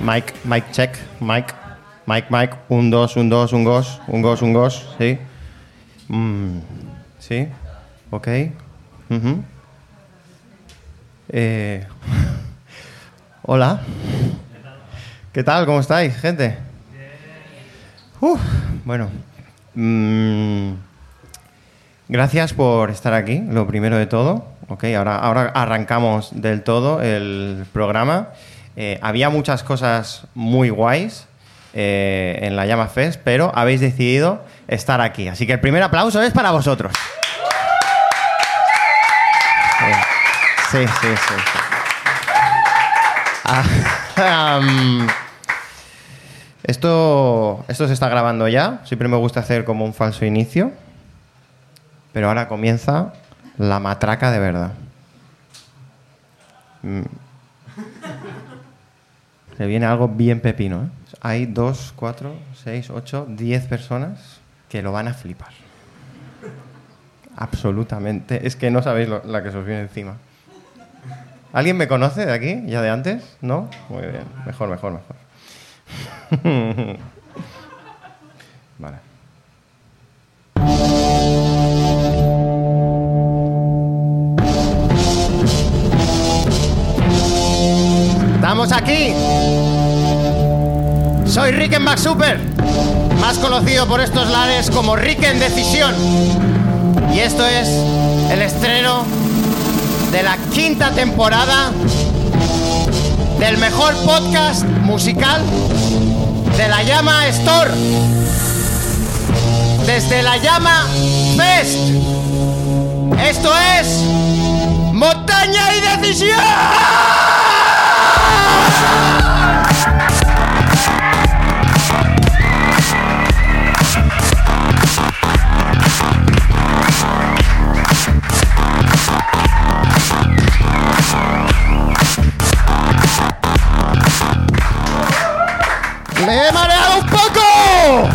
Mike, Mike, check, Mike, Mike, Mike, un dos, un dos, un gos, un gos, un gos, sí. Mm, sí, ok. Eh, hola. ¿Qué tal? ¿Cómo estáis, gente? Uf, bueno. mm, gracias por estar aquí, lo primero de todo. Ok, ahora, ahora arrancamos del todo el programa. Eh, había muchas cosas muy guays eh, en la Llama Fest, pero habéis decidido estar aquí. Así que el primer aplauso es para vosotros. Sí, sí, sí. Ah, esto, esto se está grabando ya. Siempre me gusta hacer como un falso inicio. Pero ahora comienza la matraca de verdad. Mm. Se viene algo bien pepino. ¿eh? Hay dos, cuatro, seis, ocho, diez personas que lo van a flipar. Absolutamente. Es que no sabéis lo- la que se os viene encima. ¿Alguien me conoce de aquí? ¿Ya de antes? ¿No? Muy bien. Mejor, mejor, mejor. vale. ¡Estamos aquí! Soy Rickenbach Super, más conocido por estos lares como Ricken Decisión. Y esto es el estreno de la quinta temporada del mejor podcast musical de la Llama Store. Desde la Llama Fest. Esto es Montaña y Decisión. ¡Me he mareado un poco!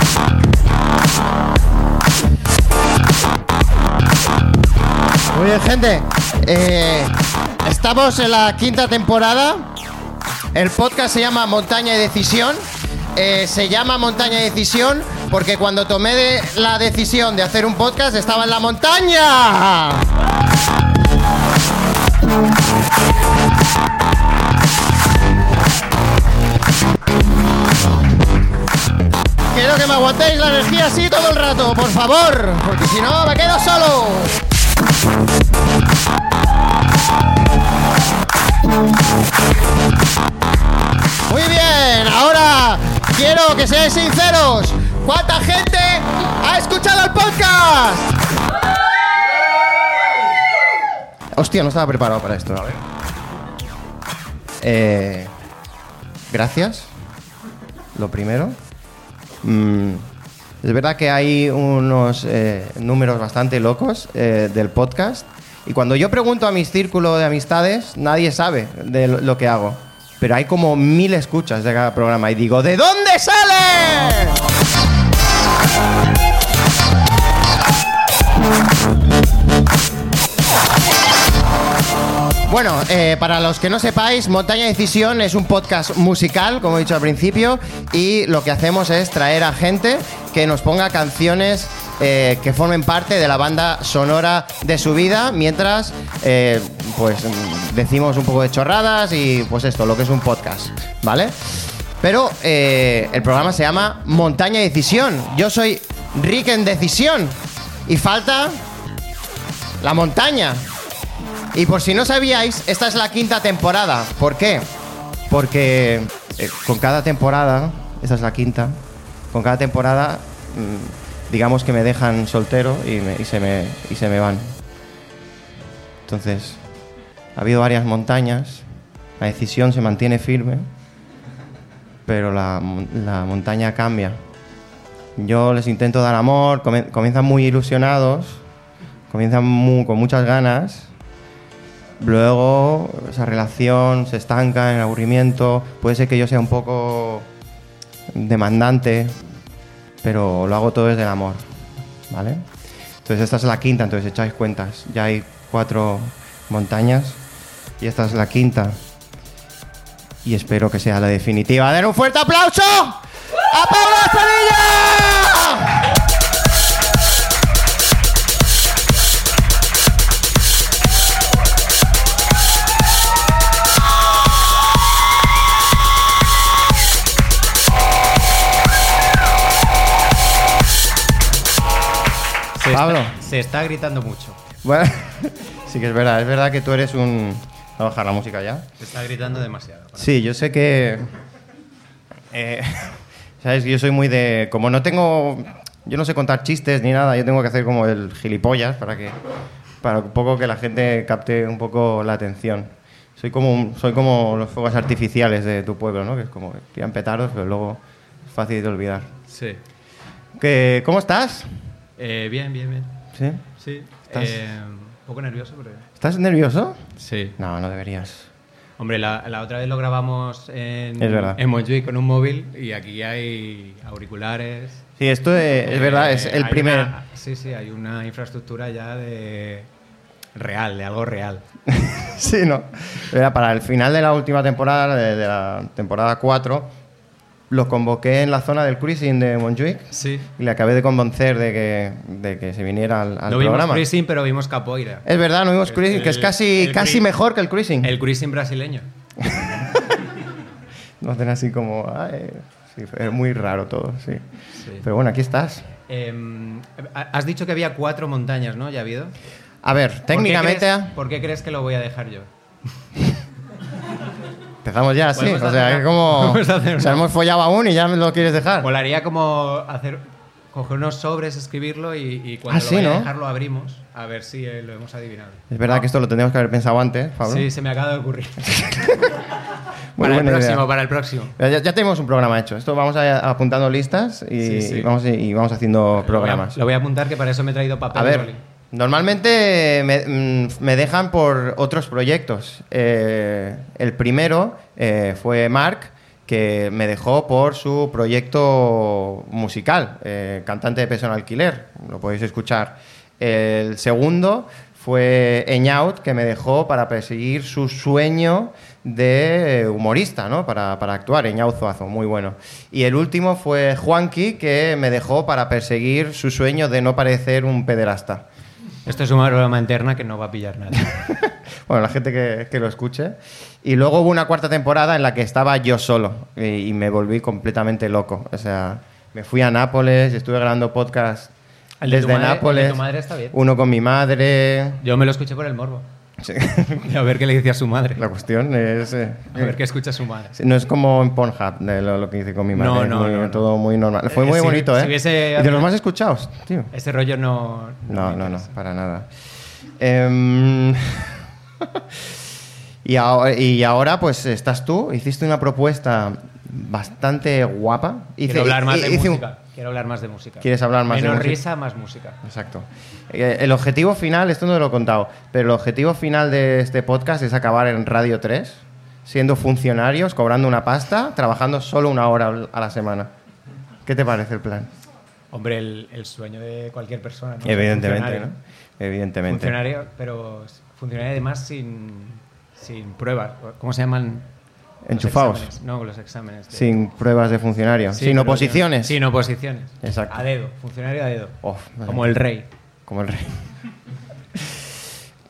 Muy bien, gente. Eh, estamos en la quinta temporada. El podcast se llama Montaña y Decisión. Eh, se llama Montaña y Decisión porque cuando tomé la decisión de hacer un podcast estaba en la montaña. Quiero que me aguantéis la energía así todo el rato, por favor, porque si no me quedo solo. Quiero que seáis sinceros. ¿Cuánta gente ha escuchado el podcast? Hostia, no estaba preparado para esto. A ver. Eh, gracias. Lo primero. Mm, es verdad que hay unos eh, números bastante locos eh, del podcast. Y cuando yo pregunto a mi círculo de amistades, nadie sabe de lo, que hago. Pero hay como mil escuchas de cada programa. Y digo, ¿de dónde sale? Bueno, eh, para los que no sepáis, Montaña Decisión es un podcast musical, como he dicho al principio, y lo que hacemos es traer a gente que nos ponga canciones eh, que formen parte de la banda sonora de su vida, mientras eh, pues decimos un poco de chorradas y pues esto, lo que es un podcast, ¿vale? Pero eh, el programa se llama Montaña Decisión. Yo soy Rick en Decisión. Y falta la montaña. Y por si no sabíais, esta es la quinta temporada. ¿Por qué? Porque con cada temporada, esta es la quinta, con cada temporada mm, digamos que me dejan soltero y, se, me, y se me van. Entonces, ha habido varias montañas, la decisión se mantiene firme, pero la, la montaña cambia. Yo les intento dar amor, comienzan muy ilusionados, comienzan con muchas ganas, luego esa relación se estanca en aburrimiento, puede ser que yo sea un poco demandante, pero lo hago todo desde el amor, ¿vale? Entonces esta es la quinta, entonces echáis cuentas, ya hay cuatro montañas y esta es la quinta y espero que sea la definitiva. ¡Den un fuerte aplauso a Pablo Sevilla! Pablo. Se está gritando mucho. Bueno, sí que es verdad, es verdad que tú eres un... Voy a bajar la música ya. Se está gritando demasiado. Sí, yo sé que. eh, Sabes, yo soy muy de. Como no tengo. Yo no sé contar chistes ni nada, yo tengo que hacer como el gilipollas para que. Para un poco que la gente capte un poco la atención. Soy como, un- soy como los fuegos artificiales de tu pueblo, ¿no? Que es como que tiran petardos, pero luego es fácil de olvidar. Sí. ¿Qué, ¿Cómo estás? Eh, bien, bien, bien. ¿Sí? Sí. ¿Estás- Eh, un poco nervioso, pero. ¿Estás nervioso? Sí. No, no deberías. Hombre, la, la otra vez lo grabamos en, en Montjuic con un móvil y aquí hay auriculares. Sí, esto es, es verdad, es Eh, el primer. una- sí, sí, hay una infraestructura ya de. real, de algo real. Sí, no. Era para el final de la última temporada, de, de la temporada 4, los convoqué en la zona del cruising de Montjuic Sí. y le acabé de convencer de que, de que se viniera al, al no vimos programa. cruising, pero vimos capoeira. Es verdad, no vimos El- cruising, que es el- casi, el casi mejor que el cruising. El cruising brasileño. No hacen así como... ay, sí, es muy raro todo, sí. Sí. Pero bueno, aquí estás. Em, has dicho que había cuatro montañas, ¿no? ¿Ya ha habido? A ver, ¿Por qué técnicamente... crees- ¿Por qué crees que lo voy a dejar yo? Empezamos ya, sí. Podemos O sea, es como... O sea, una- hemos follado aún y ya me lo quieres dejar. Molaría como hacer coger unos sobres, escribirlo y, y cuando Ah, lo sí, vaya a dejar lo abrimos a ver si eh, lo hemos adivinado. Es verdad que esto lo tendríamos que haber pensado antes, Pablo. Sí, se me acaba de ocurrir. Para el idea. próximo, para el próximo. Ya, ya tenemos un programa hecho. Esto vamos a, apuntando listas y, Sí, sí. y vamos, y vamos haciendo programas. Lo voy a apuntar que para eso me he traído papel A ver. Normalmente me, mm, me dejan por otros proyectos. Eh, el primero eh, fue Mark, que me dejó por su proyecto musical, eh, cantante de peso en alquiler. Lo podéis escuchar. El segundo fue Eñaut, que me dejó para perseguir su sueño de humorista, ¿no? Para, para actuar, Eñaut Zuazo, muy bueno. Y el último fue Juanqui, que me dejó para perseguir su sueño de no parecer un pederasta. Esto es una broma interna que no va a pillar nada. Bueno, la gente que, que lo escuche. Y luego hubo una cuarta temporada en la que estaba yo solo y, y me volví completamente loco. O sea, me fui a Nápoles, estuve grabando podcast desde madre- Nápoles. tu madre está bien. Uno con mi madre. Yo me lo escuché por el morbo. Sí. A ver qué le dice a su madre. La cuestión es... eh, A ver qué escucha su madre. No es como en Pornhub, de lo, lo que hice con mi madre. No, no, muy- no, no. Todo muy normal. Fue Eh, muy si- bonito, si ¿eh? hubiese- Y de los más escuchados, tío. Ese rollo no. No, no, no, para nada. Em, y, ahora, y ahora, pues, estás tú. Hiciste una propuesta bastante guapa. Hice- Quiero hablar más de hice un- música. Quiero hablar más de música. ¿Quieres hablar más de Menos música? risa, más música. Exacto. Eh, El objetivo final, esto no te lo he contado, pero el objetivo final de este podcast es acabar en Radio 3, siendo funcionarios, cobrando una pasta, trabajando solo una hora a la semana. ¿Qué te parece el plan? Hombre, el, el sueño de cualquier persona. ¿no? Evidentemente. ¿no? Evidentemente. Funcionario, pero funcionario además sin, sin pruebas. ¿Cómo se llaman? Enchufados. No, los exámenes. de- Sin pruebas de funcionario, Sí, sin oposiciones. Sin oposiciones. Exacto. A dedo, funcionario a dedo. Como el rey. Como el rey.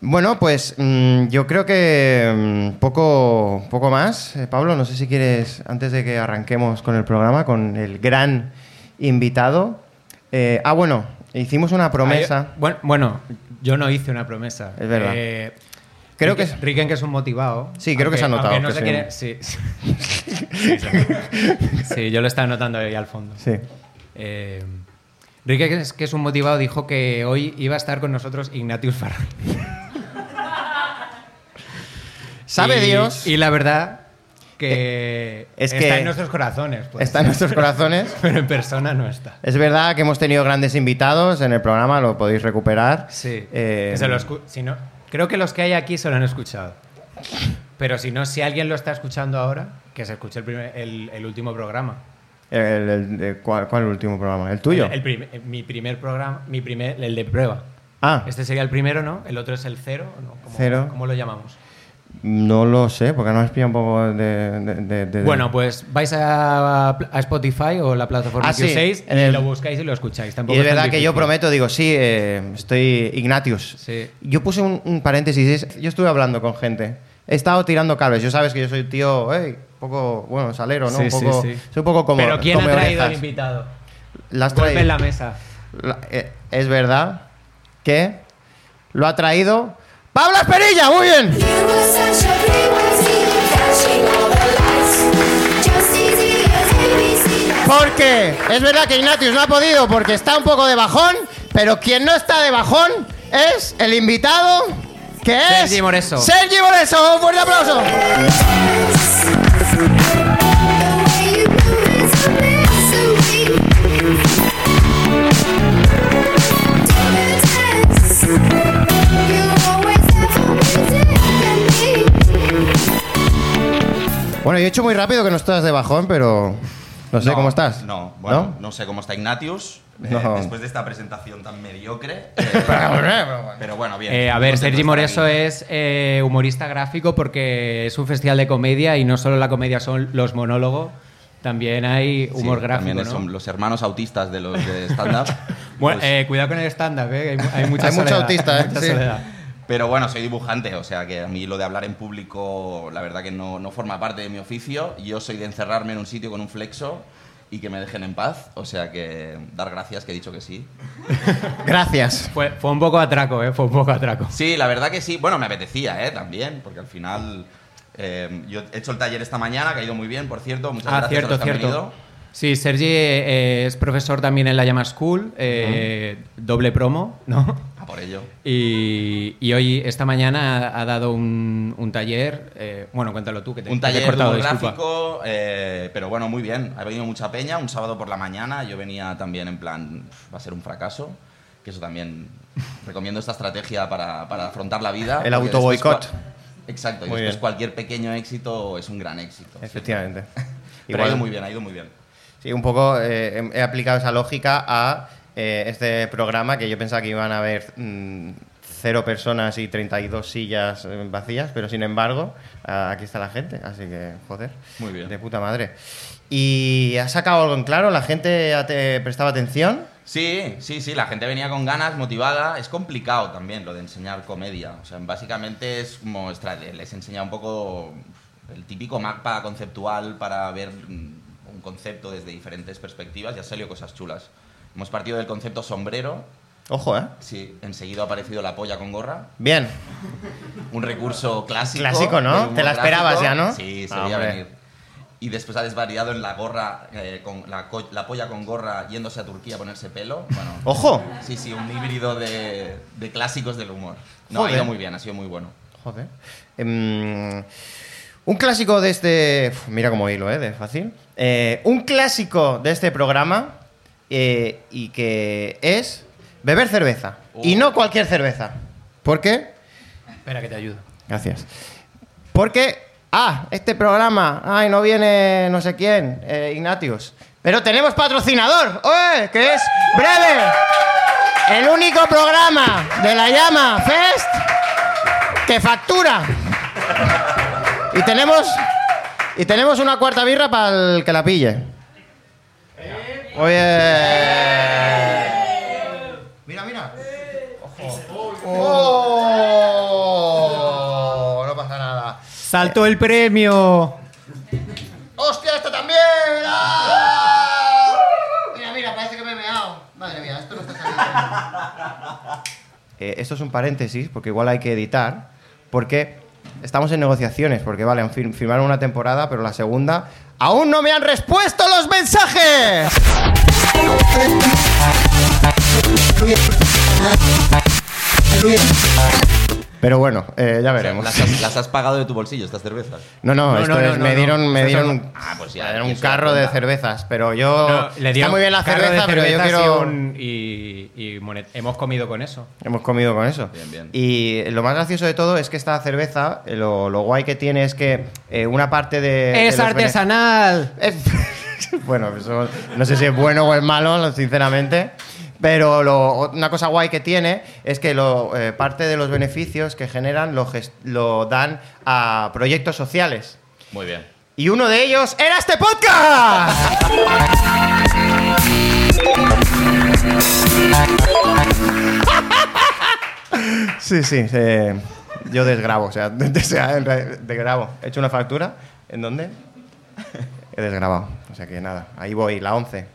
Bueno, pues mm, yo creo que mm, poco, poco más. Eh, Pablo, no sé si quieres, antes de que arranquemos con el programa, con el gran invitado. Eh, ah, bueno, hicimos una promesa. Ay, bueno, bueno, yo no hice una promesa. Es verdad. Eh, Creo Riquen- que es- Riquen, que es un motivado. Sí, creo que se ha notado aunque no que se sí. quiere- sí. Sí, sí. Sí, yo lo estaba notando ahí al fondo. Sí. Eh, que es, que es un motivado, dijo que hoy iba a estar con nosotros Ignatius Farray. ¿Sabe Y- Dios? Y la verdad que es está que- en nuestros corazones. pues. Está en nuestros corazones. Pero en persona no está. Es verdad que hemos tenido grandes invitados en el programa, lo podéis recuperar. Sí. Eh, Que se lo si no, creo que los que hay aquí se lo han escuchado. Pero si no, si alguien lo está escuchando ahora, que se escuche el, primer- el, el último programa. el- el- ¿cuál, cuál es el último programa? ¿El tuyo? Prim- eh, mi primer programa, mi primer, el de prueba. ah, Este sería el primero, ¿no? El otro es el cero, ¿no? ¿Cómo, Cero. ¿Cómo lo llamamos? No lo sé, porque no me pilla un poco de... de- de- Bueno, pues vais a, a Spotify o la plataforma Ah, que sí, uséis en y el- lo buscáis y lo escucháis. Tampoco Y es verdad que yo prometo, digo, sí, eh, estoy Ignatius. Sí. Yo puse un, un paréntesis, es- yo estuve hablando con gente. He estado tirando cables. Yo sabes que yo soy tío, hey, un poco, bueno, salero, ¿no? Sí, un sí, poco, sí. Soy un poco como Pero ¿quién ha traído al orejas. invitado? ¿La has Golpe traído? en la mesa. La- eh, es verdad que lo ha traído Pablo Esperilla, muy bien. Porque es verdad que Ignatius no ha podido porque está un poco de bajón, pero quien no está de bajón es el invitado que es Sergi Moreso. Sergi Moreso, un fuerte aplauso. Bueno, yo he hecho muy rápido que no estás de bajón, pero no sé No, cómo estás. No, bueno, ¿No? ¿No? sé cómo está Ignatius. eh, No. después de esta presentación tan mediocre. eh, pero bueno, bien. Eh, a ver, Sergi Moreso es eh, humorista gráfico porque es un festival de comedia y no solo la comedia son los monólogos, también hay Sí, humor gráfico. También ¿no? son los hermanos autistas de los de stand-up. Bueno, Pues- eh, cuidado con el stand-up, ¿eh? hay, hay mucha Hay mucho soledad, autista, hay ¿eh? mucha Sí. Pero bueno, soy dibujante, o sea que a mí lo de hablar en público, la verdad que no, no forma parte de mi oficio. Yo soy de encerrarme en un sitio con un flexo y que me dejen en paz. O sea que dar gracias, que he dicho que sí. Gracias. Fue, fue un poco atraco, ¿eh? Fue un poco atraco. Sí, la verdad que sí. Bueno, me apetecía, ¿eh? También, porque al final... eh, yo he hecho el taller esta mañana, que ha ido muy bien, por cierto. Muchas Ah, gracias cierto, a los que han cierto. venido. Sí, Sergi eh, es profesor también en la Llama School, eh, doble promo, ¿no? A por ello. Y, y hoy, esta mañana, ha, ha dado un, un taller. eh, bueno, cuéntalo tú, que te, Un que te he taller de cortado, gráfico, eh, pero bueno, muy bien. Ha venido mucha peña, un sábado por la mañana. Yo venía también en plan, "Uf, va a ser un fracaso. Que eso también recomiendo esta estrategia para, para afrontar la vida. El después cua- Exacto, y Muy después bien. cualquier pequeño éxito es un gran éxito. Efectivamente. Pero ha ido muy bien, ha ido muy bien. Sí, un poco eh, he- aplicado esa lógica a eh, este programa que yo pensaba que iban a haber mm, cero personas y 32 sillas eh, vacías, pero sin embargo, aquí está la gente, así que, joder, Muy bien. de puta madre. ¿Y has sacado algo en claro? ¿La gente te prestaba atención? Sí, sí, sí, la gente venía con ganas, motivada. Es complicado también lo de enseñar comedia. O sea, básicamente es como les enseña un poco el típico mapa conceptual para ver mm, concepto desde diferentes perspectivas y ha salido cosas chulas. Hemos partido del concepto sombrero. Ojo, ¿eh? Sí, enseguida ha aparecido la polla con gorra. Bien. Un recurso clásico. Clásico, ¿no? Te la esperabas gráfico. ya, ¿no? Sí, se Ah, veía hombre. venir. Y después ha desvariado en la gorra, eh, con la, polla con gorra yéndose a Turquía a ponerse pelo. Bueno, ¡Ojo! Sí, sí, un híbrido de, de clásicos del humor. No, Joder. ha ido muy bien, ha sido muy bueno. Joder. Em, un clásico de este. Uf, mira cómo hilo, ¿eh? De fácil. Eh, un clásico de este programa eh, y que es beber cerveza. Y Oh. no cualquier cerveza. ¿Por qué? Espera, que te ayudo. Gracias. Porque. Ah, este programa. Ay, no viene no sé quién, eh, Ignatius. Pero tenemos patrocinador, ¡oye! Que es Breve. El único programa de la Llama Fest que factura. Y tenemos y tenemos una cuarta birra para el que la pille. Oye. Mira, mira. Ojo. Oh, no pasa nada. ¡Saltó el premio! ¡Hostia, esto también! ¡Ah! Mira, mira, parece que me he meado. Madre mía, esto no está saliendo. Eh, esto es un paréntesis, porque igual hay que editar, porque estamos en negociaciones, porque vale, firmaron una temporada, pero la segunda ¡aún no me han respuesto los mensajes! Pero bueno, eh, ya O sea, veremos. ¿las, has, las has pagado de tu bolsillo estas cervezas? No, no, No, esto no, no, es, no, me no. dieron, me dieron Ah, pues ya, un ¿quién se da carro de cervezas, pero yo No, le está muy bien la de cerveza, pero yo quiero Y, un- y- y monet- hemos comido con eso. hemos comido con eso. Bien, bien. Y lo más gracioso de todo es que esta cerveza, eh, lo, lo guay que tiene es que eh, una parte de de ¡Es bene- artesanal! Es- bueno, eso no sé si es bueno o es malo, sinceramente. Pero lo- una cosa guay que tiene es que lo, eh, parte de los beneficios que generan lo, dan a proyectos sociales. Muy bien. Y uno de ellos era este podcast. Sí, sí, eh, yo desgrabo, o sea, desgrabo. He hecho una factura, ¿en dónde? He desgrabado, o sea que nada, ahí voy, la 11.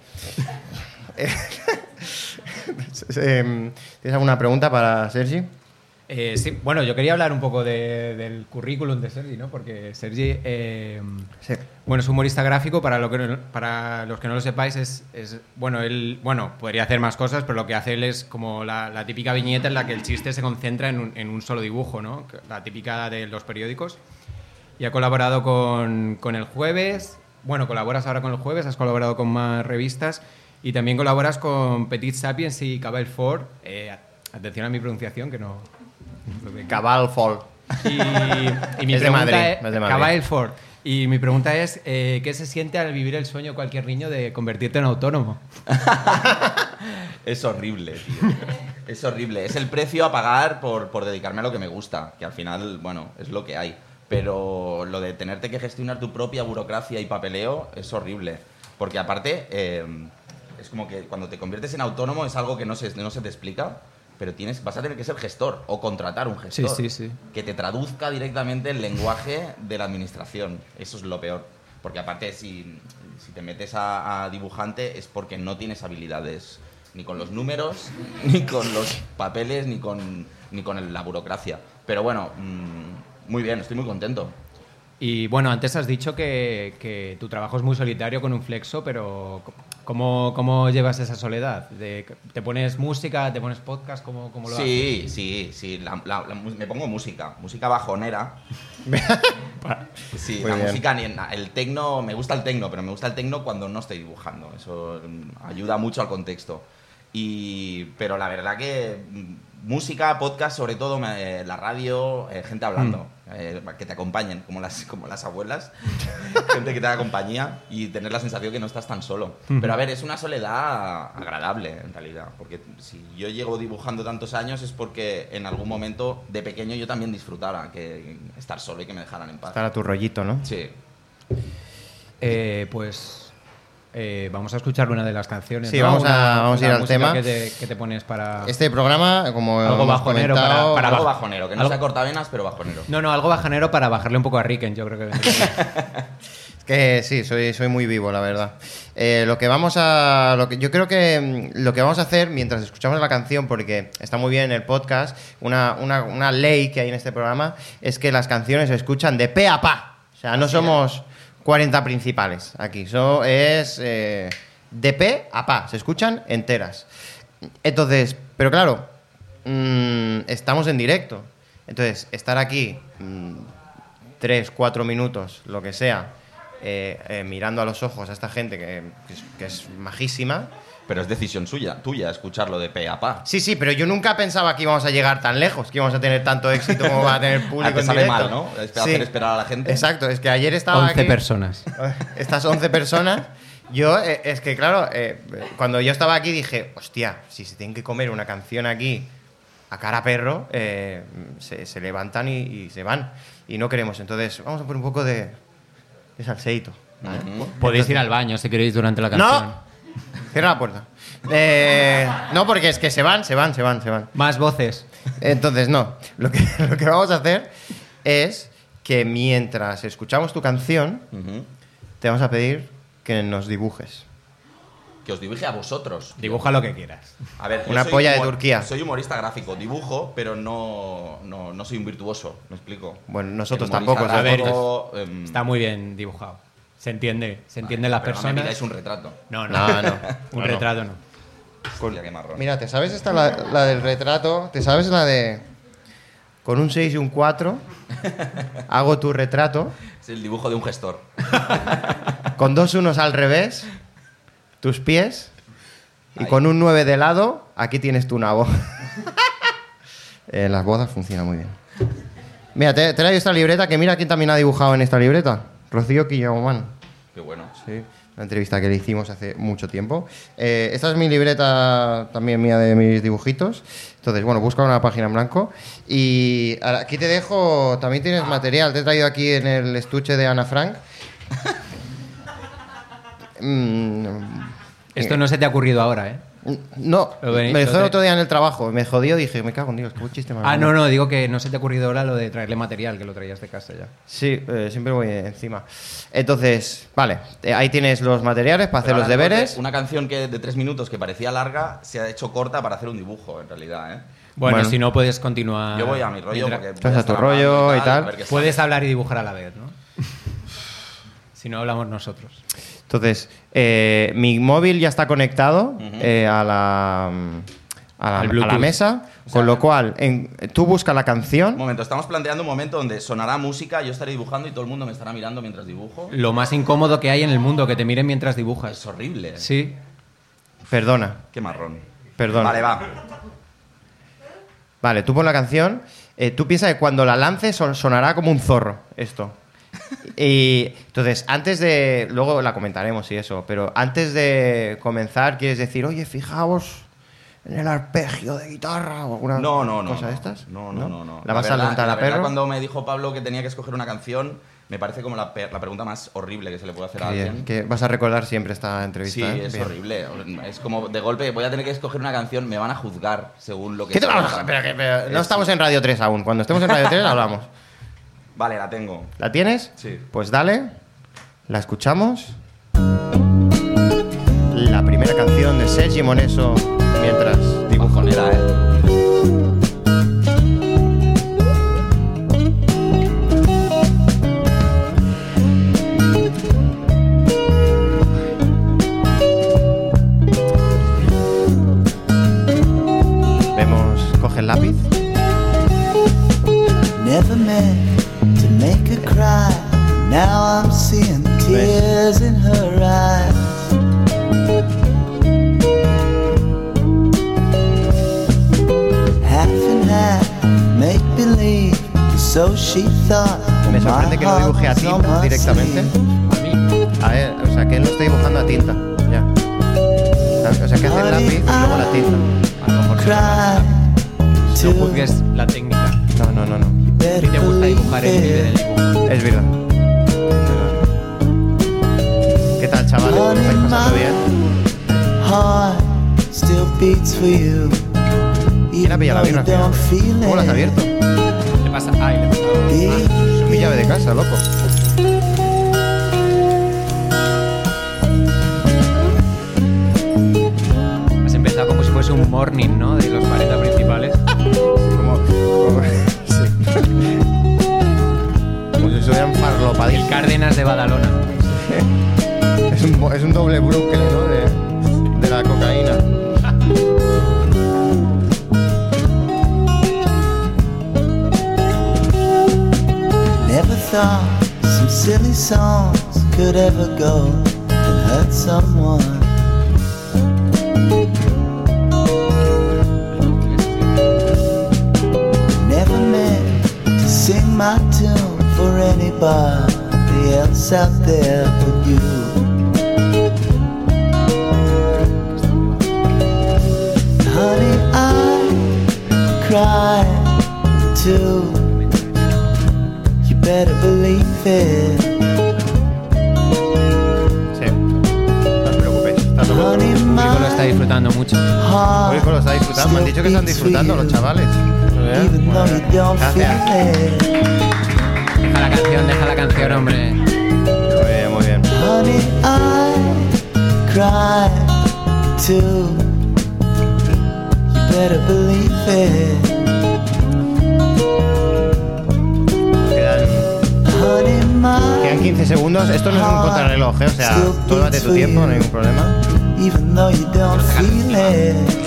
Em, ¿Tienes alguna pregunta para Sergi? Eh, sí, bueno, yo quería hablar un poco de- del currículum de Sergi, ¿no? Porque Sergi, eh, Sí. bueno, es humorista gráfico, para, lo que para los que no lo sepáis, es, es- bueno, él, bueno, podría hacer más cosas, pero lo que hace él es como la, la típica viñeta en la que el chiste se concentra en un, en un solo dibujo, ¿no? La típica de los periódicos. Y ha colaborado con, con El Jueves, bueno, colaboras ahora con El Jueves, has colaborado con más revistas y también colaboras con Petit Sapiens y Cabell Ford. Eh, atención a mi pronunciación, que no... Cabal Fall. Y, y mi Es de Madrid, es, es de Madrid. Caball Ford. Y mi pregunta es, eh, ¿qué se siente al vivir el sueño cualquier niño de convertirte en autónomo? Es horrible, tío. Es horrible. Es el precio a pagar por, por dedicarme a lo que me gusta, que al final, bueno, es lo que hay. Pero lo de tenerte que gestionar tu propia burocracia y papeleo es horrible. Porque aparte, eh, es como que cuando te conviertes en autónomo es algo que no se, no se te explica, pero tienes, vas a tener que ser gestor o contratar un gestor. sí, sí. Que te traduzca directamente el lenguaje de la administración. Eso es lo peor. Porque aparte, si, si te metes a, a dibujante es porque no tienes habilidades ni con los números, ni con los papeles, ni con, ni con el- la burocracia. Pero bueno, mm, muy bien, estoy muy contento. Y bueno, antes has dicho que, que tu trabajo es muy solitario con un flexo, pero ¿cómo, cómo llevas esa soledad? De- ¿Te pones música, te pones podcast? ¿Cómo, cómo lo haces? Sí, sí, sí. la- la- la me pongo música, música bajonera. Sí, Muy la bien. música, ni en- el tecno, me gusta el tecno, pero me gusta el tecno cuando no estoy dibujando. Eso mm, ayuda mucho al contexto. Y, pero la verdad que mm, música, podcast, sobre todo me- la radio, eh, gente hablando, eh, que te acompañen, como las, como las abuelas, gente que te haga compañía y tener la sensación que no estás tan solo. Pero a ver, es una soledad agradable en realidad, porque si yo llego dibujando tantos años es porque en algún momento de pequeño yo también disfrutara que estar solo y que me dejaran en paz. Estar a tu rollito, ¿no? Sí. Eh, pues eh, vamos a escuchar una de las canciones. Sí, ¿no? vamos a- vamos a ir al tema. Que te, que te pones para... Este programa, como Algo hemos bajonero para- comentado, para algo baj- bajonero, que no algo- sea cortavenas, pero bajonero. No, no, algo bajanero para bajarle un poco a Ricken, yo creo que... Es que sí, soy, soy muy vivo, la verdad. Eh, lo que vamos a. Lo que, yo creo que mm, lo que vamos a hacer mientras escuchamos la canción, porque está muy bien en el podcast, una, una- una ley que hay en este programa es que las canciones se escuchan de pe a pa. O sea, no somos 40 principales aquí. Eso es eh, de pe a pa. Se escuchan enteras. Entonces, pero claro, mm, estamos en directo. Entonces, estar aquí. mm, tres, cuatro minutos, lo que sea, eh, eh, mirando a los ojos a esta gente que es majísima. Pero es decisión suya, tuya, escucharlo de pe a pa. Sí, sí, pero yo nunca pensaba que íbamos a llegar tan lejos, que íbamos a tener tanto éxito como va a tener público te en sale directo. mal, ¿no? Es hacer esperar a la gente. Exacto, es que ayer estaba 11 aquí- personas. Estas 11 personas, yo, eh, es que claro, eh, cuando yo estaba aquí dije, hostia, si se tienen que comer una canción aquí a cara a perro, eh, se, se levantan y, y se van. Y no queremos. Entonces, vamos a poner un poco de, de salseíto. ¿vale? Ujú. Podéis ir al baño si queréis durante la canción. ¡No! Cierra la puerta. Eh, no, porque es que se van, se van, se van, se van. Más voces. Entonces, no. Lo que, lo que vamos a hacer es que mientras escuchamos tu canción, te vamos a pedir que nos dibujes. Que os dibuje a vosotros. Dibuja lo que quieras. A ver, Una polla de Turquía. Soy humorista gráfico, dibujo, pero no, no, no soy un virtuoso, ¿me explico? Bueno, nosotros tampoco. A ver, em, Está muy bien dibujado. Se entiende, se entienden las pero No me personas. pidáis un retrato. No, No, no. un retrato no. Hostia, qué marrón. Mira, ¿te sabes esta, la, la del retrato? ¿Te sabes la de... Con un 6 y un 4 hago tu retrato, Es el dibujo de un gestor. con dos unos al revés, tus pies, y Ahí. con un 9 de lado, aquí tienes tu nabo. en las bodas funciona muy bien. Mira, te, traído esta libreta, que mira quién también ha dibujado en esta libreta. Rocío Quillomán. Sí, una entrevista que le hicimos hace mucho tiempo. Eh, esta es mi libreta también mía de mis dibujitos. Entonces, bueno, busca una página en blanco. Y ahora, aquí te dejo, también tienes material. Te he traído aquí en el estuche de Ana Frank. Mm, Esto no se te ha ocurrido ahora, ¿eh? No, me lo el te- otro día en el trabajo. Me jodió, dije, me cago en Dios, qué buen chiste más Ah, no, no, digo que no se te ha ocurrido ahora lo de traerle material, que lo traías de casa ya. Sí, eh, siempre voy encima. Entonces, vale, eh, ahí tienes los materiales para hacer los deberes. Una canción que de tres minutos que parecía larga se ha hecho corta para hacer un dibujo, en realidad, ¿eh? Bueno, Bueno. si no puedes continuar. Yo voy a mi rollo porque... Voy a tu rollo y tal. Puedes hablar y dibujar a la vez, ¿no? si no hablamos nosotros. Entonces, eh, mi móvil ya está conectado eh, a, la, a, la, Al a la mesa, con lo cual en- tú buscas la Un canción. momento, estamos planteando un momento donde sonará música, yo estaré dibujando y todo el mundo me estará mirando mientras dibujo. Lo más incómodo que hay en el mundo, que te miren mientras Es dibujas. horrible. Sí. Perdona, Qué marrón. perdona. Vale, va. Vale, tú pon la canción. eh, tú piensas que cuando la lances son- sonará como un zorro esto. Y entonces, antes de. Luego la comentaremos y eso, pero antes de comenzar, quieres decir, oye, fijaos en el arpegio de guitarra o alguna No, no, no. cosa no. de estas. No, no, no. no. ¿La vas a preguntar la a perro? cuando me dijo Pablo que tenía que escoger una canción, me parece como la, la pregunta más horrible que se le puede hacer a bien, alguien. que vas a recordar siempre esta entrevista. Sí, ¿eh? es Bien. horrible. Es como de golpe voy a tener que escoger una canción, me van a juzgar según lo que ¿Qué te vamos a- pero no Es- estamos en Radio 3 aún. Cuando estemos en Radio 3 hablamos. Vale, la tengo. ¿La tienes? Sí. Pues dale. La escuchamos. La primera canción de Sergi Moneso mientras dibujo. Bajonera, ¿eh? Vemos, coge el lápiz. Never cry. Now I'm seeing tears in her eyes. Half and half, make believe. So she thought. Me my sorprende que lo dibuje a tinta directamente. sleeve. A ver, o sea, que él lo está dibujando a tinta. Ya. O sea, que hace el lápiz y luego la tinta. A lo mejor no too. juzgues la técnica. No, no, no, no. Better te gusta dibujar, del it. dibujo. Es verdad. ¿Qué tal, chavales? ¿Lo estáis pasando bien? heart still beats for you. ¿Quién ha pillado la birra? ¿Cómo la has abierto? Le pasa. Ay, le pasa. Es mi llave de casa, loco. Has empezado como si fuese un morning, ¿no? De los 40 principales. Como, como, estuvieran El. Cárdenas de Badalona. Es un, es un doble Brooklyn, ¿no? De, de la cocaína. Never thought some silly songs could ever go and hurt someone. Never meant to sing my tune for anybody else out there but you. Honey, I cry too. You better believe it. Sí. No te preocupes. Está todo Honey, El público lo está disfrutando mucho. El público lo está disfrutando. Me han dicho que están disfrutando los chavales. Gracias. Deja la canción, deja la canción, hombre. Muy bien, muy bien. Honey, I cry too. You better believe it. Quedan, Honey, my quedan 15 segundos. Esto no es un contrarreloj, ¿eh? O sea, tómate tu tiempo, no hay ningún problema. even though you don't feel it.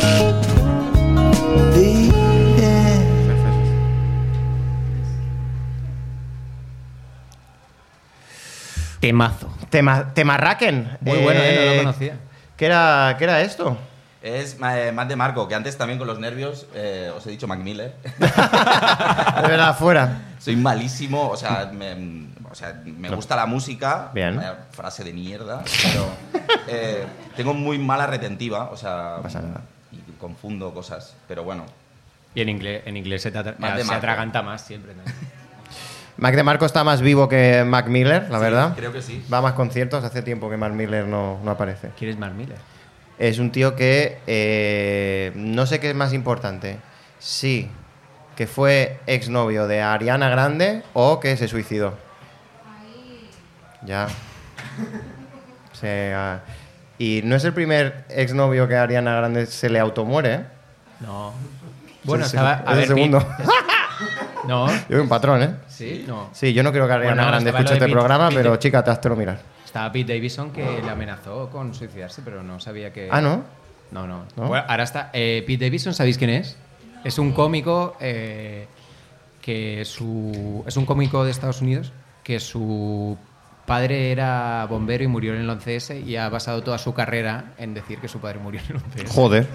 Temazo. Tema, Temarraken. Muy bueno, ¿eh? No lo conocía. ¿Qué era, ¿Qué era esto? Es eh, Matt de Marco, que antes también con los nervios eh, os he dicho Mac Miller. De verdad, fuera. Soy malísimo, o sea, me, o sea, me gusta la música. Bien. vaya frase de mierda, pero eh, tengo muy mala retentiva, o sea, pasa nada. y confundo cosas, pero bueno. Y en inglés, en inglés se, atra- Más de se atraganta más siempre. ¿no? Mac de Marco está más vivo que Mac Miller, la Sí, verdad. creo que sí. Va a más conciertos, hace tiempo que Mac Miller no, no aparece. ¿Quieres Mark Miller? Es un tío que eh, no sé qué es más importante. Sí, que fue exnovio de Ariana Grande o que se suicidó. Ya. Se, y no es el primer exnovio que a Ariana Grande se le automuere, ¿eh? No. Bueno, Sí, sí. estaba. Es el Pete- segundo. No. Yo soy un patrón, ¿eh? Sí, no. Sí, yo no creo que Ariana Grande escuche de este programa, pero chica, te has lo mirar. Estaba Pete Davidson que le amenazó con suicidarse, pero no sabía que. Ah, ¿no? No, no. ¿No? Bueno, ahora está. eh, Pete Davidson, ¿sabéis quién es? Es un cómico eh, que su. Es un cómico de Estados Unidos que su padre era bombero y murió en el 11S y ha basado toda su carrera en decir que su padre murió en el 11S. Joder.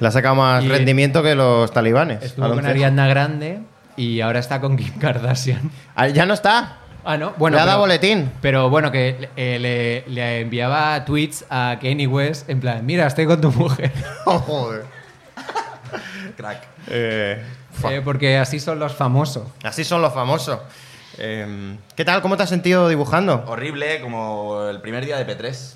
Le ha sacado más Y- rendimiento que los talibanes. Estuvo con once. Ariana Grande y ahora está con Kim Kardashian. Ah, Ya no está. Ah, no, bueno. Le ha dado pero- boletín. Pero bueno, que eh, le, le enviaba tweets a Kanye West en plan, mira, estoy con tu mujer. Joder. Crack. Eh, Eh, porque así son los famosos. así son los famosos. Eh, ¿Qué tal? ¿Cómo te has sentido dibujando? Horrible, como el primer día de P3.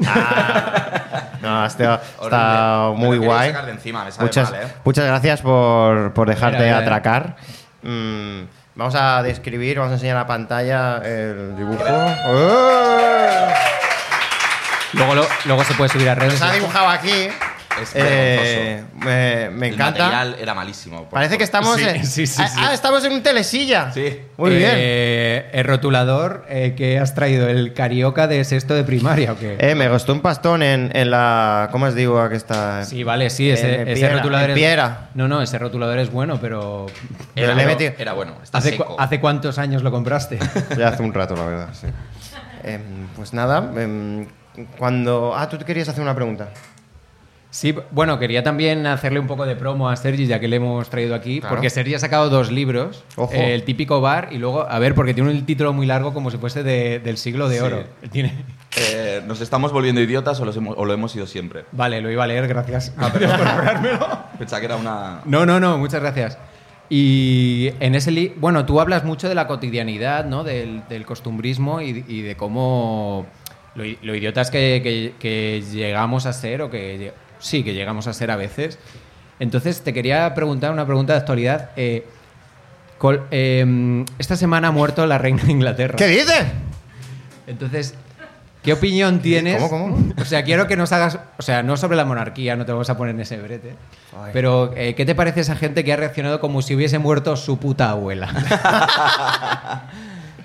No, has estado- Horrible. está Me muy guay. sacar de encima, me sabe muchas, mal, ¿eh? muchas gracias por, por dejarte Mira, mira, atracar. Mm, vamos a describir, vamos a enseñar a pantalla el dibujo. ¡Eh! Luego, lo- luego se puede subir a redes. Se ha dibujado aquí. Es Eh, me, me El encanta. material era malísimo. por Parece que estamos Sí, en. sí, sí, ah, sí. ah, estamos en un telesilla. Sí. Muy bien. Eh, el rotulador eh, que has traído, el carioca de sexto de primaria, ¿o qué? Eh, me costó un pastón en, en la. ¿Cómo os digo? Que está. sí, vale, sí, ese, en ese piedra, rotulador en es... piedra. No, no, ese rotulador es bueno, pero... Era, bueno, metido- era bueno, está ¿Hace, cu- seco. ¿Hace cuántos años lo compraste? Ya hace un rato, la verdad. sí. Em, pues nada, em, cuando. Ah, tú te querías hacer una pregunta. Sí, bueno, quería también hacerle un poco de promo a Sergi, ya que le hemos traído aquí, Claro. porque Sergi ha sacado dos libros, Ojo. eh, el típico bar y luego, a ver, porque tiene un título muy largo como si fuese de- del siglo de Sí. oro. Tiene... Eh, ¿Nos estamos volviendo idiotas o, los hemos- o lo hemos sido siempre? Vale, lo iba a leer, gracias. Gracias por cobrármelo. Pensaba que era una... No, no, no, muchas gracias. Y en ese li- bueno, tú hablas mucho de la cotidianidad, ¿no? Del, del costumbrismo y, y de cómo lo, idiotas que, que- que llegamos a ser o que sí que llegamos a ser a veces. Entonces te quería preguntar una pregunta de actualidad. Eh, col- em, esta semana ha muerto la reina de Inglaterra. ¿Qué dices? Entonces, ¿qué opinión tienes? ¿Cómo, cómo? O sea, quiero que nos hagas, o sea, no sobre la monarquía, no te vamos a poner en ese brete. Ay. Pero, eh, ¿qué te parece esa gente que ha reaccionado como si hubiese muerto su puta abuela?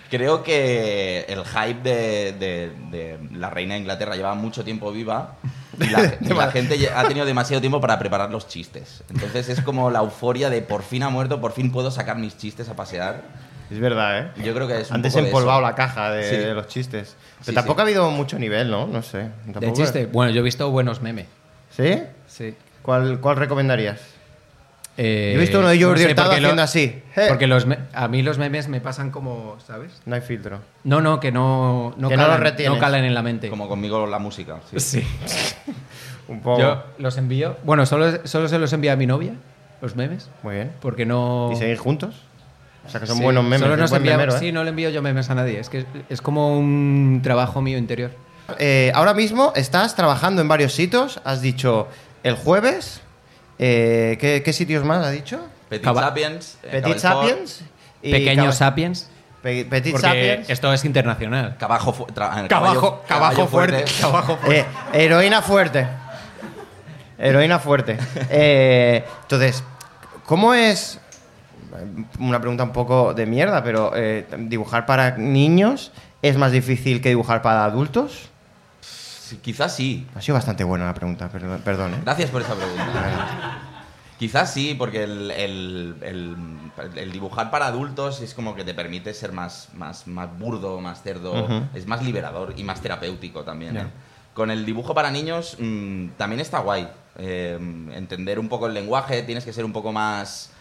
Creo que el hype de, de- de la reina de Inglaterra lleva mucho tiempo viva la, y la gente ya ha tenido demasiado tiempo para preparar los chistes. Entonces es como la euforia de por fin ha muerto, por fin puedo sacar mis chistes a pasear. Es verdad, ¿eh? Yo creo que es un Antes de empolvado la caja de, Sí. de los chistes. Pero Sí, tampoco sí. ha habido mucho nivel, ¿no? No sé. ¿De chiste? Bueno, yo he visto buenos memes. ¿Sí? Sí. ¿Cuál, cuál recomendarías? Eh, Yo he visto uno de Jordi sé, Hurtado porque lo- haciendo así. Eh. Porque los me- a mí los memes me pasan como, ¿sabes? No hay filtro. No, no, que no, no, Que no calan, no calan en la mente. Como conmigo la música. sí. Sí. Un poco. Yo los envío. Bueno, solo, solo se los envía a mi novia, los memes. Muy bien. Porque no. ¿Y seguir juntos? O sea, que son Sí, buenos memes. Solo nos buen envía- memero, ¿eh? Sí, no le envío yo memes a nadie. Es que es, es como un trabajo mío interior. Eh, ahora mismo estás trabajando en varios sitios. Has dicho el jueves. Eh, ¿qué, qué sitios más has dicho? Petit Sapiens. eh, Petit Sapiens. y Pequeños Sapiens. Pe- Petit Porque Sapiens. esto es internacional. Cabajo, fu- eh, Cabajo, caballo- cabajo caballo fuerte. Cabajo fuerte. Eh, heroína fuerte. Heroína fuerte. Eh, entonces, ¿cómo es? Una pregunta un poco de mierda, pero eh, dibujar para niños es más difícil que dibujar para adultos. Sí, quizás sí. Ha sido bastante buena la pregunta, perdón, perdón ¿eh? Gracias por esa pregunta. Quizás sí, porque el, el- el- el dibujar para adultos es como que te permite ser más, más, más burdo, más cerdo, es más liberador y más terapéutico también. ¿eh? Con el dibujo para niños mm, también está guay. Eh, entender un poco el lenguaje, tienes que ser un poco más,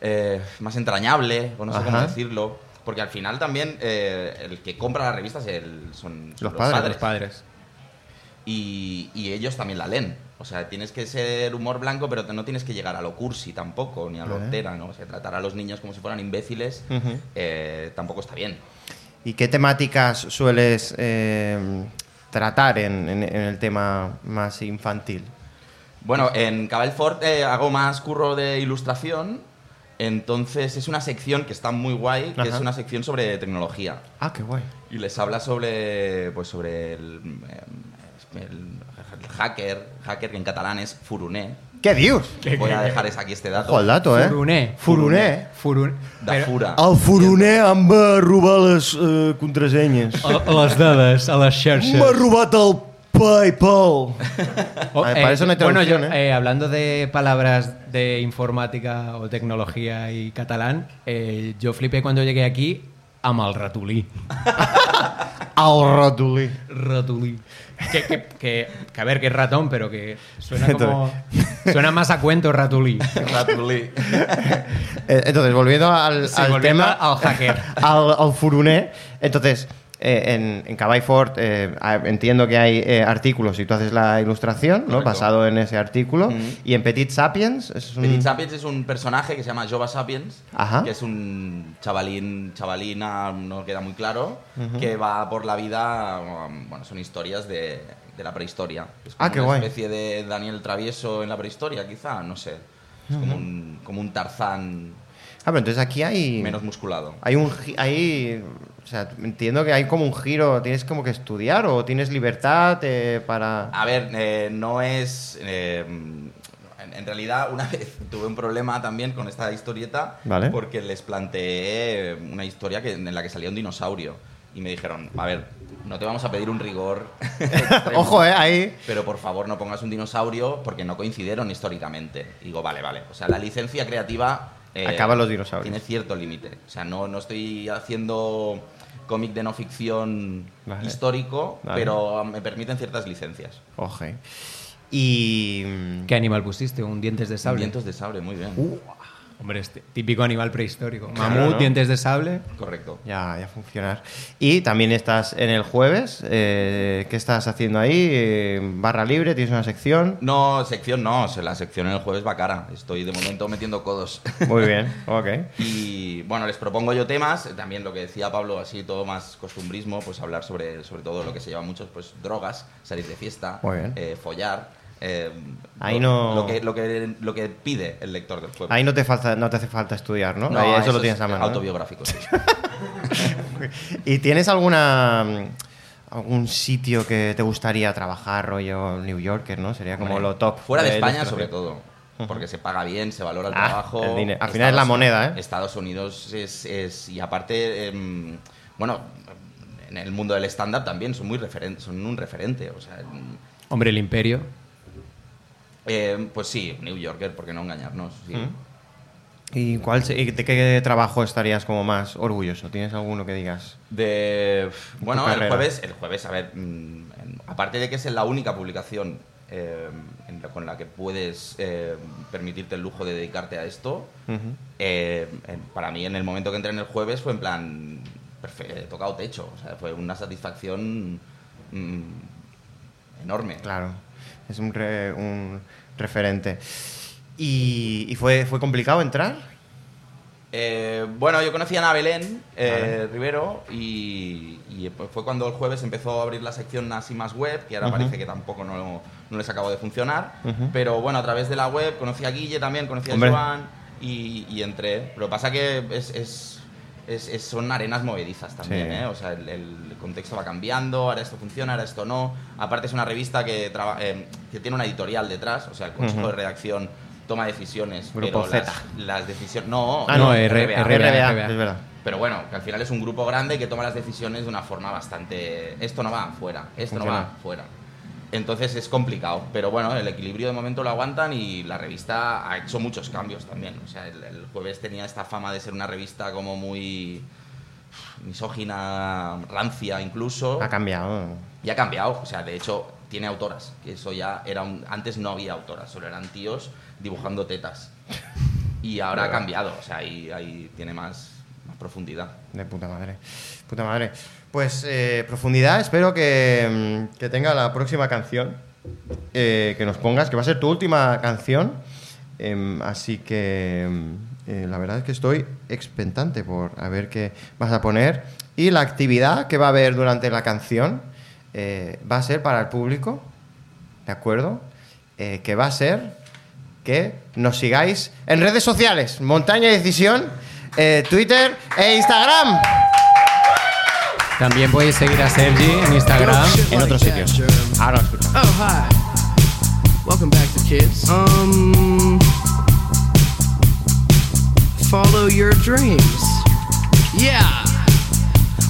eh, más entrañable, o no sé cómo decirlo. Porque al final también eh, el que compra las revistas el- son, son Los padres, Los padres. Y, y ellos también la leen. O sea, tienes que ser humor blanco, pero no tienes que llegar a lo cursi tampoco, ni a lo hortera, ¿no? O sea, tratar a los niños como si fueran imbéciles eh, tampoco está bien. ¿Y qué temáticas sueles eh, tratar en, en- en el tema más infantil? Bueno, en Cabal Fort eh, hago más curro de ilustración, entonces es una sección que está muy guay, que Ajá. es una sección sobre tecnología. Ah, qué guay. Y les habla sobre, pues sobre el, eh, el- el hacker, hacker que en catalán es furuné. ¿Qué dios? Voy a dejar aquí este dato. Ojo al dato, ¿eh? Furuné. Furuné. Però- fura. El furoner em va robar les eh, contrasenyes. A, a les dades, a les xarxes. M'ha robat el PayPal. Oh, A ver, para eso no hay bueno, yo, ¿eh? eh, hablando de palabras de informática o tecnología y catalán, eh, yo flipé cuando llegué aquí amb el ratolí. El ratolí. Ratolí. Que, que, que, que a ver, que es ratón, pero que suena como... Suena más a cuento ratolí. Ratulí. Eh, Entonces, volviendo al, Sí, al volviendo tema. al hacker. al, al furuné. Entonces, eh, en, en Caball Fort eh, ah, entiendo que hay eh, artículos y tú haces la ilustración, ¿no? Basado en ese artículo. Y en Petit Sapiens es un... Petit Sapiens es un personaje que se llama Jova Sapiens, Ajá. que es un chavalín, chavalina, no queda muy claro, que va por la vida, um, bueno, son historias de, de la prehistoria. Es como Ah, qué una guay. especie de Daniel Travieso en la prehistoria, quizá, no sé. Es como, un, como un Tarzán Ah, pero entonces aquí hay... menos musculado. Hay un... Hay, o sea, entiendo que hay como un giro. ¿Tienes como que estudiar o tienes libertad eh, para...? A ver, eh, no es... eh, en, realidad, una vez tuve un problema también con esta historieta Vale. porque les planteé una historia que, en la que salía un dinosaurio. Y me dijeron, a ver, no te vamos a pedir un rigor. extremo, Ojo, ¿eh? Ahí... Pero por favor no pongas un dinosaurio porque no coincidieron históricamente. Y digo, vale, vale. O sea, la licencia creativa... eh, Acaban los dinosaurios. Tiene cierto límite. O sea, no, no estoy haciendo cómic de no ficción Vale. histórico, Vale. pero me permiten ciertas licencias. Ojo. Y... mm, ¿Qué animal pusiste? ¿Un dientes de sable? Vientos de sable, muy bien. Uh, Hombre, este típico animal prehistórico. Claro, Mamut, ¿no? dientes de sable. Correcto. Ya, ya funcionar. Y también estás en el jueves. eh, ¿Qué estás haciendo ahí? Eh, ¿Barra libre? ¿Tienes una sección? No, sección no, la sección en el jueves va cara. Estoy de momento metiendo codos. Muy bien, ok. Y bueno, les propongo yo temas, también lo que decía Pablo, así todo más costumbrismo, pues hablar sobre, sobre todo lo que se lleva mucho, pues drogas, salir de fiesta, eh, follar. Eh, Ahí lo, no- Lo que, lo, que, lo que pide el lector del juego. Ahí no te, falta, no te hace falta estudiar, ¿no? No, Ahí eso, lo es tienes a mano. ¿no? Autobiográfico, sí. ¿Y tienes alguna algún sitio que te gustaría trabajar, rollo New Yorker, ¿no? Sería como Hombre, lo top. Fuera de España, sobre todo. Porque se paga bien, se valora el Ah, trabajo. el dinero. Al final es la moneda, ¿eh? Estados Unidos es. es- y aparte, em, bueno, en el mundo del stand-up también son, muy referen- son un referente. O sea, em, Hombre, el imperio. Eh, pues sí, New Yorker, ¿por qué no engañarnos? Sí. ¿Mm? ¿Y cuál y de qué trabajo estarías como más orgulloso? ¿Tienes alguno que digas? De, bueno, el jueves, el jueves, a ver, mm, aparte de que es la única publicación eh, en la- con la que puedes eh, permitirte el lujo de dedicarte a esto, eh, para mí en el momento que entré en el jueves fue en plan, perfe- he tocado techo, o sea, fue una satisfacción mm, enorme. Claro, es un, re- un referente. ¿Y, y fue, fue complicado entrar? Eh, bueno, yo conocí a Ana Belén eh. Rivero y, y, pues, fue cuando el jueves empezó a abrir la sección así más web, que ahora parece que tampoco no, no les acabó de funcionar. Pero bueno, a través de la web conocí a Guille también, conocí a Hombre. Joan y, y entré. Pero pasa que es, es- es- es- son arenas movedizas también, Sí. ¿eh? O sea, el, el contexto va cambiando, ahora esto funciona, ahora esto no. Aparte es una revista que, traba- eh, que tiene una editorial detrás, o sea, el consejo Ujú. de redacción toma decisiones, Grupo pero Z. las, las decisiones... No, Ah, no, no, R- RBA. RBA. RBA, es verdad. Pero bueno, que al final es un grupo grande que toma las decisiones de una forma bastante. Esto no va fuera, esto no va fuera. Entonces es complicado, pero bueno, el equilibrio de momento lo aguantan y la revista ha hecho muchos cambios también. O sea, el, el jueves tenía esta fama de ser una revista como muy misógina, rancia incluso. Ha cambiado. Y ha cambiado, o sea, de hecho tiene autoras, que eso ya era un... Antes no había autoras, solo eran tíos dibujando tetas. Y ahora ha cambiado, o sea, ahí, ahí tiene más, más profundidad. De puta madre. Puta madre. Pues eh, profundidad, espero que, mm, que tenga la próxima canción eh, que nos pongas, que va a ser tu última canción. Em, así que mm, eh, la verdad es que estoy expectante por a ver qué vas a poner. Y la actividad que va a haber durante la canción eh, va a ser para el público, ¿de acuerdo? Que va a ser que nos sigáis en redes sociales, Montaña Decisión, Twitter e Instagram. También podéis seguir a Sergi en Instagram. En otros sitios. Ahora lo escucho. Oh, hi. Welcome back to kids. Um, follow your dreams. Yeah.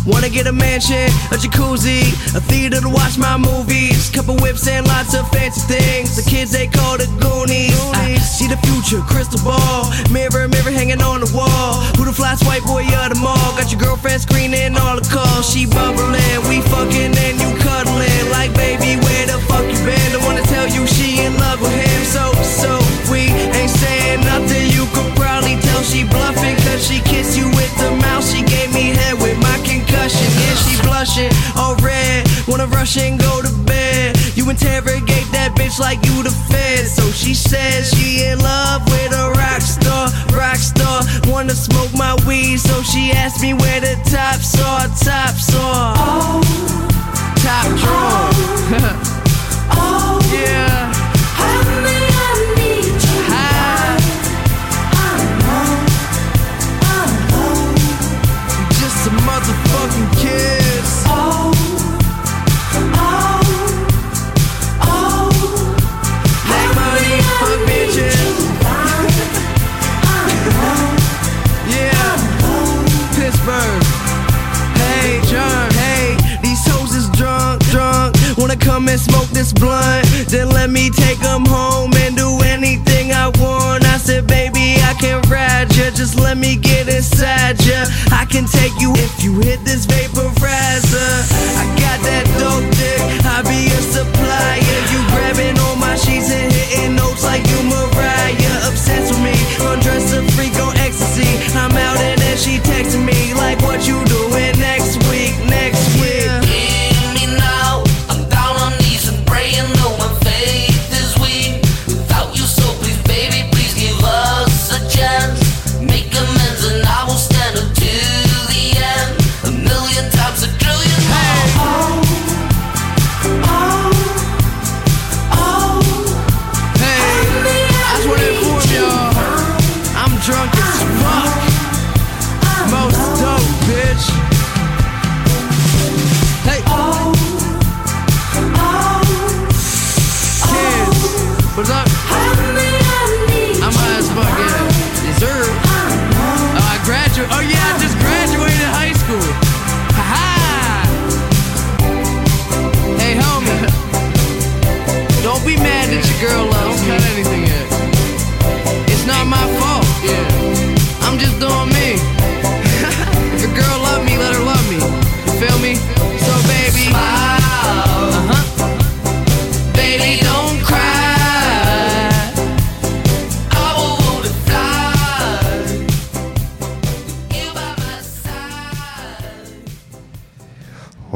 Wanna get a mansion, a jacuzzi, a theater to watch my movies, couple whips and lots of fancy things. The kids they call the Goonies. I see the future, crystal ball, mirror, mirror hanging on the wall. Who the fly white boy of the mall? Got your girlfriend screening all the calls. She bubbling, we fucking and you cuddling. Like baby, where the fuck you been? Don't wanna tell you she in love with him. So so we ain't saying nothing. You could probably tell she bluffing, cause she kissed you with the mouth. She my concussion. Yeah, she blushing, all red. Wanna rush and go to bed. You interrogate that bitch like you the fed. So she says she in love with a rock star, rock star. Wanna smoke my weed, so she asked me where the tops are, tops are. Top drawer. yeah. High. Just a Come and smoke this blunt? Then let me take them home and do anything I want. I said, baby, I can ride ya. Just let me get inside ya. I can take you if you hit this vaporizer.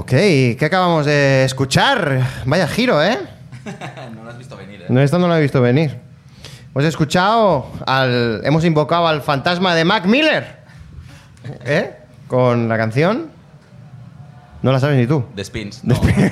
Ok, ¿qué acabamos de escuchar? Vaya giro, ¿eh? no lo has visto venir, ¿eh? No, esto no lo he visto venir. Hemos escuchado al. Hemos invocado al fantasma de Mac Miller. ¿Eh? Con la canción. No la sabes ni tú. The Spins. No. ¿Qué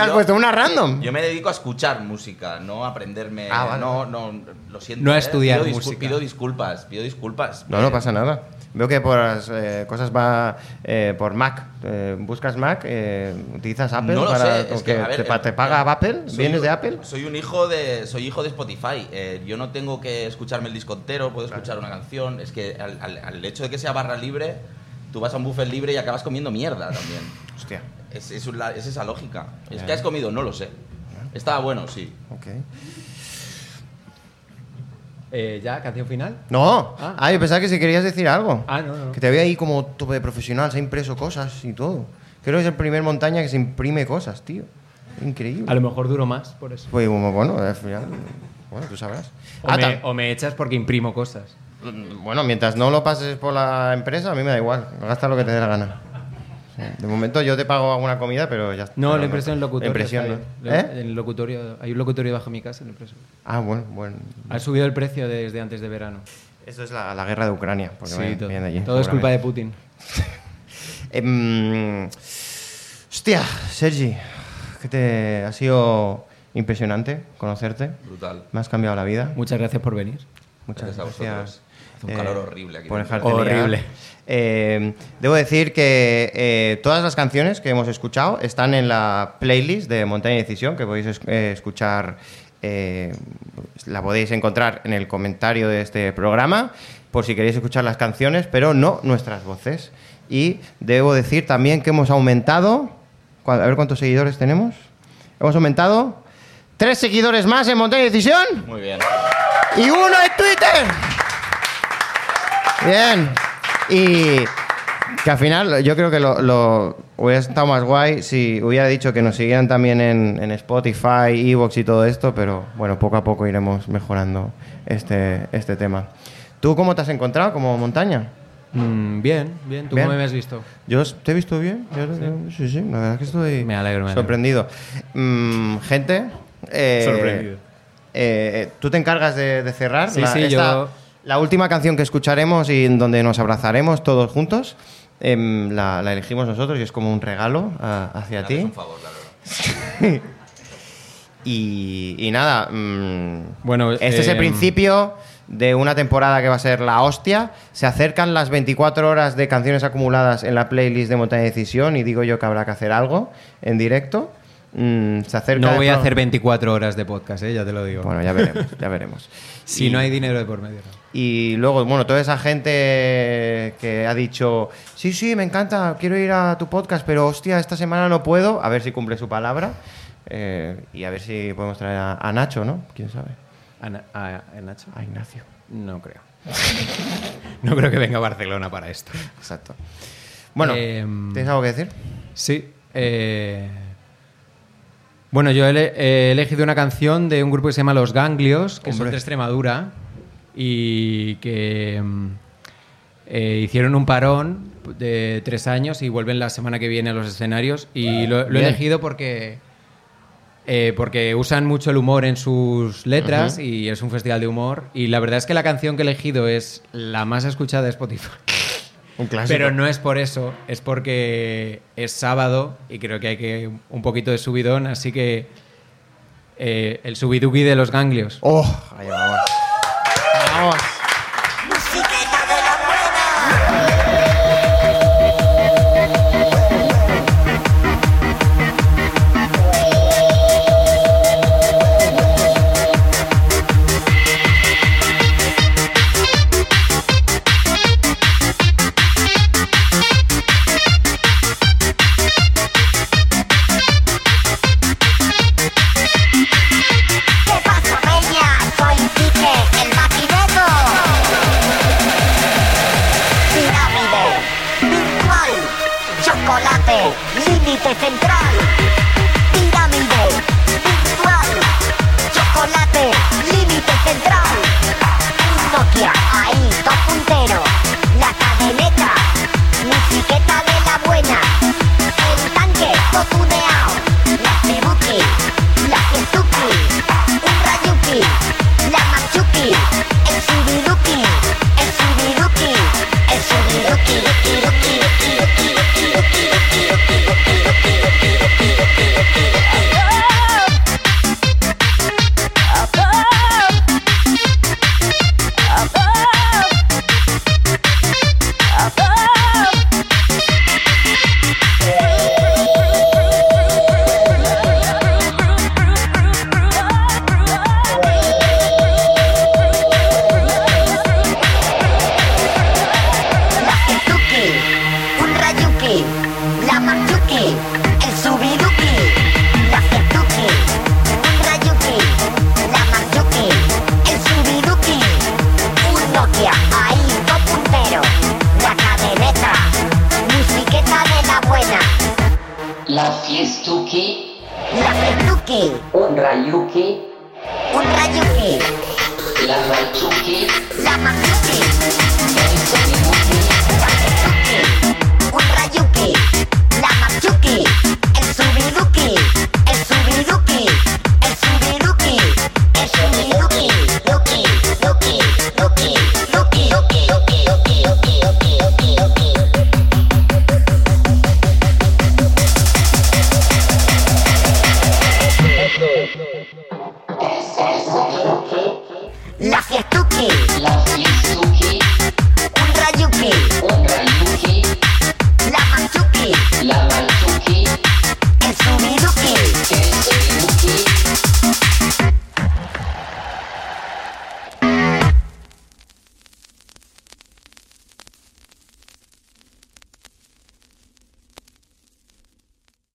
has yo. puesto? ¿Una random? Yo me dedico a escuchar música, no a aprenderme. Ah, vale. No, no, lo siento. No a ¿eh? estudiar pido discul- música. Pido disculpas, pido disculpas. No, no pasa nada. Veo que por las eh, cosas va eh, por Mac. Eh, buscas Mac, eh, utilizas Apple No lo para sé, es o que, que a ver, te, pa- te paga Apple. ¿Vienes un- de Apple? Soy un hijo de soy hijo de Spotify. Eh, yo no tengo que escucharme el disco entero, puedo escuchar una canción. Es que al, al- al hecho de que sea barra libre, tú vas a un buffet libre y acabas comiendo mierda también. Hostia. Es, es, la- es esa lógica. ¿Es que has comido? No lo sé. Estaba bueno, sí. Ok. Eh, ¿Ya? ¿Canción final? No. Ah. Ah, yo pensaba que si querías decir algo. Ah, no, no. Que te veía ahí como tope de profesional, se ha impreso cosas y todo. Creo que es el primer montaña que se imprime cosas, tío. Increíble. A lo mejor duro más, por eso. Pues bueno, al final. Bueno, tú sabrás. O, Ah, me, o me echas porque imprimo cosas. Bueno, mientras no lo pases por la empresa, a mí me da igual. Gasta lo que te dé la gana. De momento yo te pago alguna comida, pero ya está. No, la impresión en el locutorio. ¿Eh? En el locutorio, hay un locutorio bajo mi casa en el impresor. Ah, bueno, bueno. Ha subido el precio desde antes de verano. Eso es la, la guerra de Ucrania. Porque Sí, todo, allí, todo es culpa de. Putin. Em, hostia, Sergi, que te ha sido impresionante conocerte. Brutal. Me has cambiado la vida. Muchas gracias por venir. Muchas Gracias a gracias. Hace un calor horrible aquí Por Horrible. Eh, debo decir que eh, todas las canciones que hemos escuchado están en la playlist de Montaña y Decisión, que podéis es- eh, escuchar, eh, la podéis encontrar en el comentario de este programa, por si queréis escuchar las canciones, pero no nuestras voces. Y debo decir también que hemos aumentado, a ver cuántos seguidores tenemos. Hemos aumentado tres seguidores más en Montaña y Decisión Muy bien. y uno en Twitter. Bien. Y que al final yo creo que lo, lo- hubiera estado más guay si hubiera dicho que nos siguieran también en, en Spotify, Evox y todo esto, pero bueno, poco a poco iremos mejorando este, este tema. ¿Tú cómo te has encontrado como montaña? Mm, bien, bien. ¿Tú Bien. cómo me has visto? Yo te he visto bien. Sí, sí, la verdad es que estoy Me alegro, me alegro. sorprendido. Mm, gente, eh, Sorprendido. eh, tú te encargas de, de cerrar Sí, la, sí, esta- yo- la última canción que escucharemos y en donde nos abrazaremos todos juntos. em, la, la elegimos nosotros y es como un regalo ah, hacia ti. un favor, la verdad. Y, y nada, mm, Bueno, este es el em, principio de una temporada que va a ser la hostia. Se acercan las 24 horas de canciones acumuladas en la playlist de Montaña de Decisión y digo yo que habrá que hacer algo en directo. Mm, se acerca No voy a hacer 24 horas de podcast, ¿eh? ya te lo digo. Bueno, ya veremos, ya veremos. si Y- no hay dinero de por medio. ¿no? Y luego, bueno, toda esa gente que ha dicho, sí, sí, me encanta, quiero ir a tu podcast, pero hostia, esta semana no puedo, a ver si cumple su palabra. eh, y a ver si podemos traer a, a Nacho, ¿no? ¿Quién sabe? ¿A, Na- a- a Nacho? A Ignacio. No creo. no creo que venga a Barcelona para esto. Exacto. Bueno, Em, ¿tienes algo que decir? Sí. eh, Bueno, yo he, ele- he elegido una canción de un grupo que se llama Los Ganglios, que son de Extremadura, y que mm, eh, hicieron un parón de tres años y vuelven la semana que viene a los escenarios. Y lo, lo he elegido porque, eh, porque usan mucho el humor en sus letras y es un festival de humor. Y la verdad es que la canción que he elegido es la más escuchada de Spotify. Un clásico. Pero no es por eso, es porque es sábado y creo que hay que un poquito de subidón, así que eh, el subiduki de los ganglios. ¡Oh! Ahí vamos. Vamos.